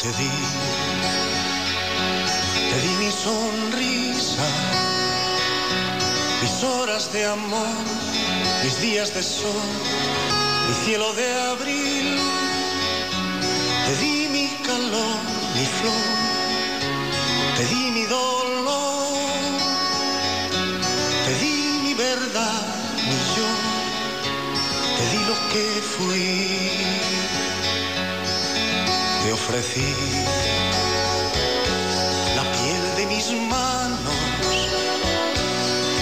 te di, te di mi sonrisa, mis horas de amor, mis días de sol, mi cielo de abril, te di mi calor, mi flor, te di mi dolor, te di mi verdad, mi yo, te di lo que fui la piel de mis manos,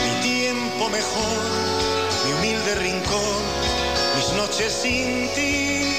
mi tiempo mejor, mi humilde rincón, mis noches sin ti,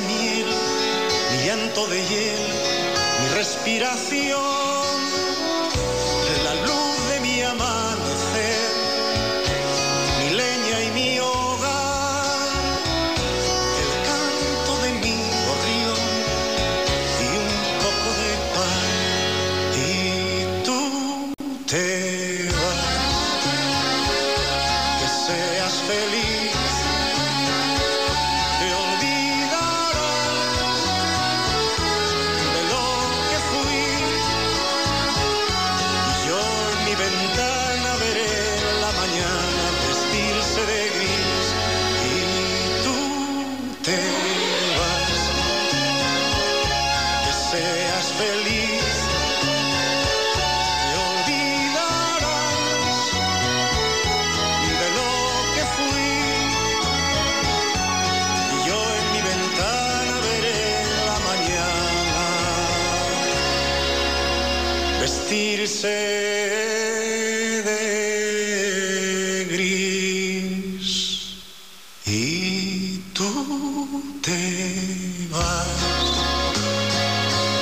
miel, mi llanto de hiel, mi respiración gris y tú te vas.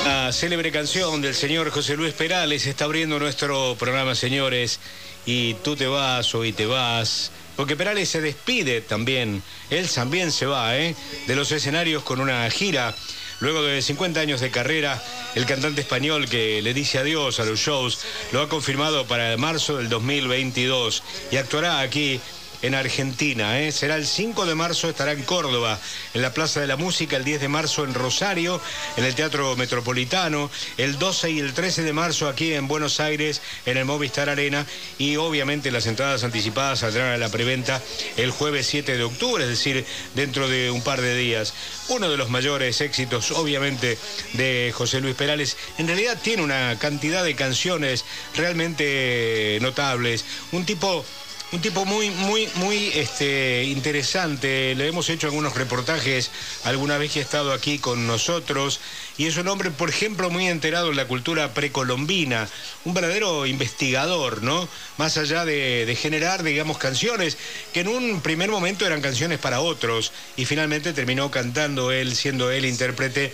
La célebre canción del señor José Luis Perales está abriendo nuestro programa, señores. Y tú te vas, hoy te vas. Porque Perales se despide también. Él también se va, ¿eh? De los escenarios con una gira. Luego de 50 años de carrera, el cantante español que le dice adiós a los shows lo ha confirmado para marzo del 2022 y actuará aquí en Argentina. ¿eh? Será el 5 de marzo, estará en Córdoba, en la Plaza de la Música, el 10 de marzo en Rosario, en el Teatro Metropolitano, el 12 y el 13 de marzo aquí en Buenos Aires, en el Movistar Arena, y obviamente las entradas anticipadas saldrán a la preventa el jueves 7 de octubre, es decir, dentro de un par de días. Uno de los mayores éxitos, obviamente, de José Luis Perales. En realidad tiene una cantidad de canciones realmente notables. Un tipo un tipo muy, muy, muy este, interesante. Le hemos hecho algunos reportajes alguna vez que ha estado aquí con nosotros. Y es un hombre, por ejemplo, muy enterado en la cultura precolombina. Un verdadero investigador, ¿no? Más allá de, de generar, digamos, canciones que en un primer momento eran canciones para otros. Y finalmente terminó cantando él, siendo él intérprete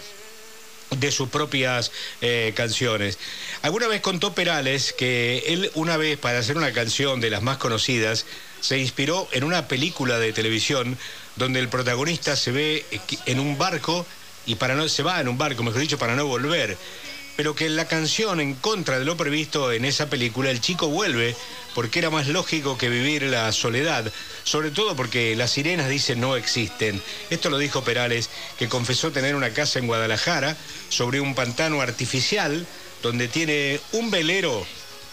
de sus propias eh, canciones. Alguna vez contó Perales que él una vez para hacer una canción de las más conocidas se inspiró en una película de televisión donde el protagonista se ve en un barco y para no se va en un barco, mejor dicho, para no volver. Pero que la canción, en contra de lo previsto en esa película, el chico vuelve porque era más lógico que vivir la soledad, sobre todo porque las sirenas dicen no existen. Esto lo dijo Perales, que confesó tener una casa en Guadalajara sobre un pantano artificial donde tiene un velero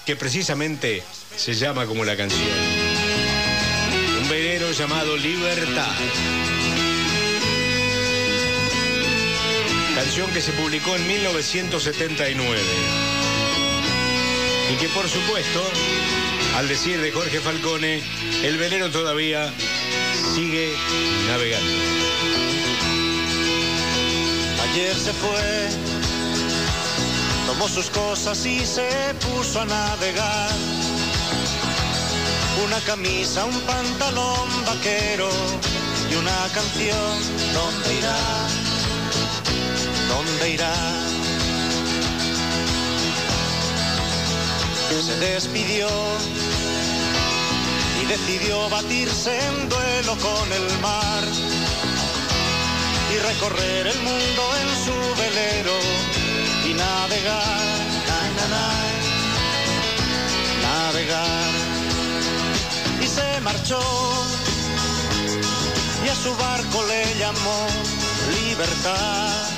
que precisamente se llama como la canción. Un velero llamado Libertad. Que se publicó en 1979. Y que por supuesto, al decir de Jorge Falcone, el velero todavía sigue navegando. Ayer se fue, tomó sus cosas y se puso a navegar. Una camisa, un pantalón vaquero y una canción. ¿Dónde irá? ¿Dónde? Se despidió y decidió batirse en duelo con el mar y recorrer el mundo en su velero y navegar, na, na, na, navegar. Y se marchó y a su barco le llamó libertad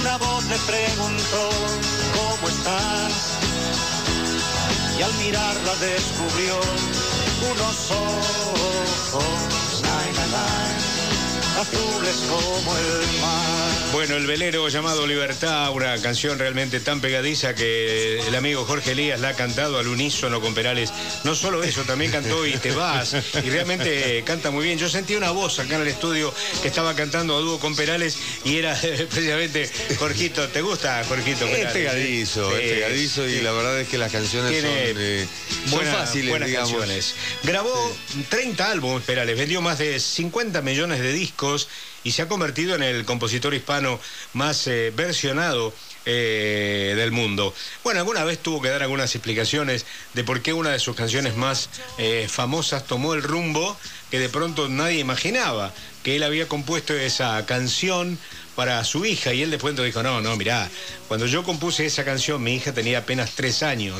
Una voz le preguntó, ¿cómo estás? Y al mirarla descubrió unos ojos, azules como el mar. Bueno, el velero llamado Libertad, una canción realmente tan pegadiza que el amigo Jorge Elías la ha cantado al unísono con Perales. No solo eso, también cantó Y te vas. Y realmente canta muy bien. Yo sentí una voz acá en el estudio que estaba cantando a dúo con Perales y era precisamente Jorgito. ¿Te gusta Jorgito Es pegadizo, Sí, es pegadizo y la verdad es que las canciones Tiene son, eh, son buena- fáciles, buenas digamos. canciones. Grabó 30 álbumes, Perales, vendió más de 50 millones de discos y se ha convertido en el compositor hispano más eh, versionado eh, del mundo. Bueno, alguna vez tuvo que dar algunas explicaciones de por qué una de sus canciones más eh, famosas tomó el rumbo que de pronto nadie imaginaba, que él había compuesto esa canción para su hija y él después dijo, no, no, mirá, cuando yo compuse esa canción mi hija tenía apenas tres años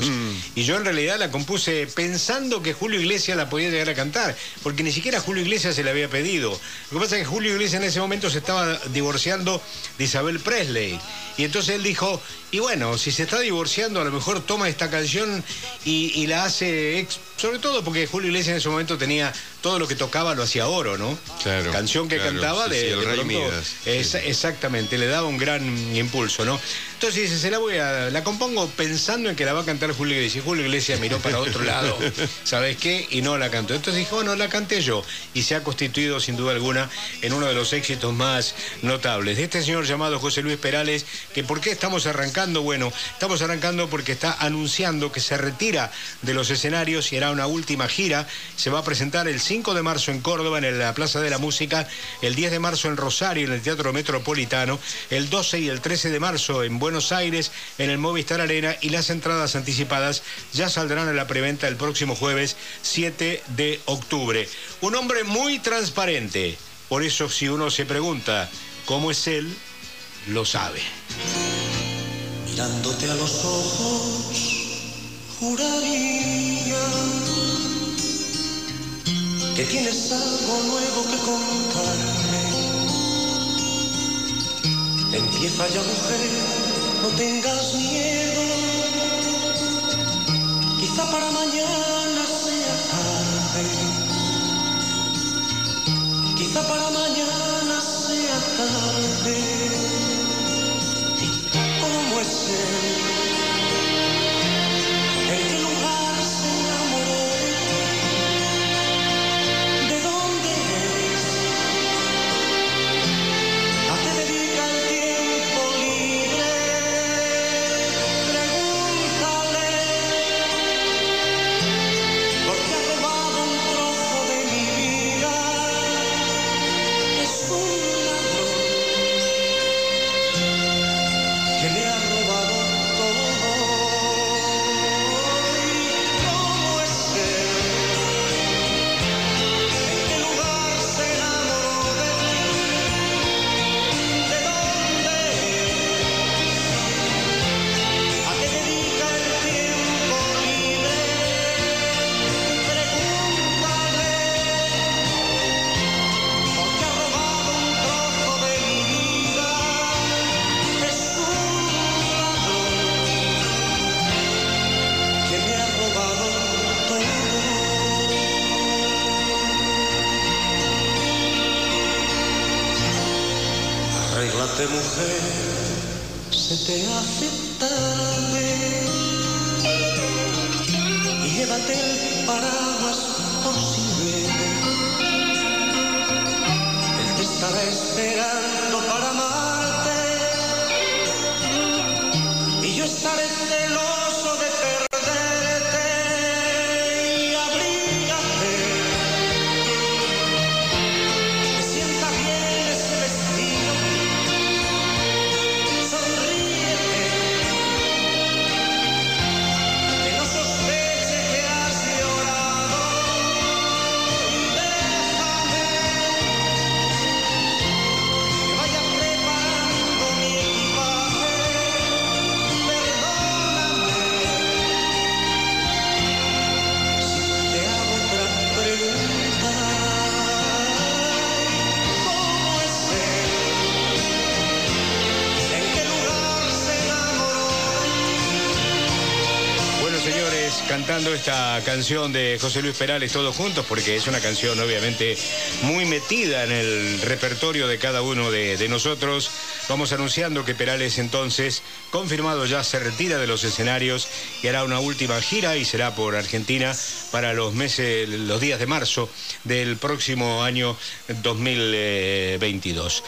y yo en realidad la compuse pensando que Julio Iglesias la podía llegar a cantar, porque ni siquiera Julio Iglesias se la había pedido. Lo que pasa es que Julio Iglesias en ese momento se estaba divorciando de Isabel Presley y entonces él dijo, y bueno, si se está divorciando a lo mejor toma esta canción y, y la hace, ex- sobre todo porque Julio Iglesias en ese momento tenía todo lo que tocaba lo hacía oro, ¿no? Claro, Canción que claro, cantaba sí, de, sí, el de Rey pronto- Midas, es- sí. Exactamente, le daba un gran impulso, ¿no? Entonces dice, se la voy a, la compongo pensando en que la va a cantar Julio Iglesias. Y Julio Iglesias miró para otro lado, ¿sabes qué? Y no la cantó. Entonces dijo, bueno, la canté yo. Y se ha constituido sin duda alguna en uno de los éxitos más notables. De este señor llamado José Luis Perales, que ¿por qué estamos arrancando? Bueno, estamos arrancando porque está anunciando que se retira de los escenarios y hará una última gira. Se va a presentar el 5 de marzo en Córdoba, en la Plaza de la Música, el 10 de marzo en Rosario, en el Teatro Metropolitano, el 12 y el 13 de marzo en Buenos Aires en el Movistar Arena y las entradas anticipadas ya saldrán a la preventa el próximo jueves 7 de octubre. Un hombre muy transparente, por eso si uno se pregunta cómo es él, lo sabe. Mirándote a los ojos, juraría que tienes algo nuevo que contarme. Empieza ya mujer, no tengas miedo. Quizá para mañana sea tarde. Quizá para mañana sea tarde. ¿Y cómo es él? Arréglate mujer, se te hace y llévate el paraguas por si llueve. Él te estará esperando para amarte y yo estaré celoso cantando esta canción de José Luis Perales todos juntos, porque es una canción obviamente muy metida en el repertorio de cada uno de, nosotros, vamos anunciando que Perales entonces, confirmado ya, se retira de los escenarios y hará una última gira y será por Argentina para los meses, los días de marzo del próximo año 2022.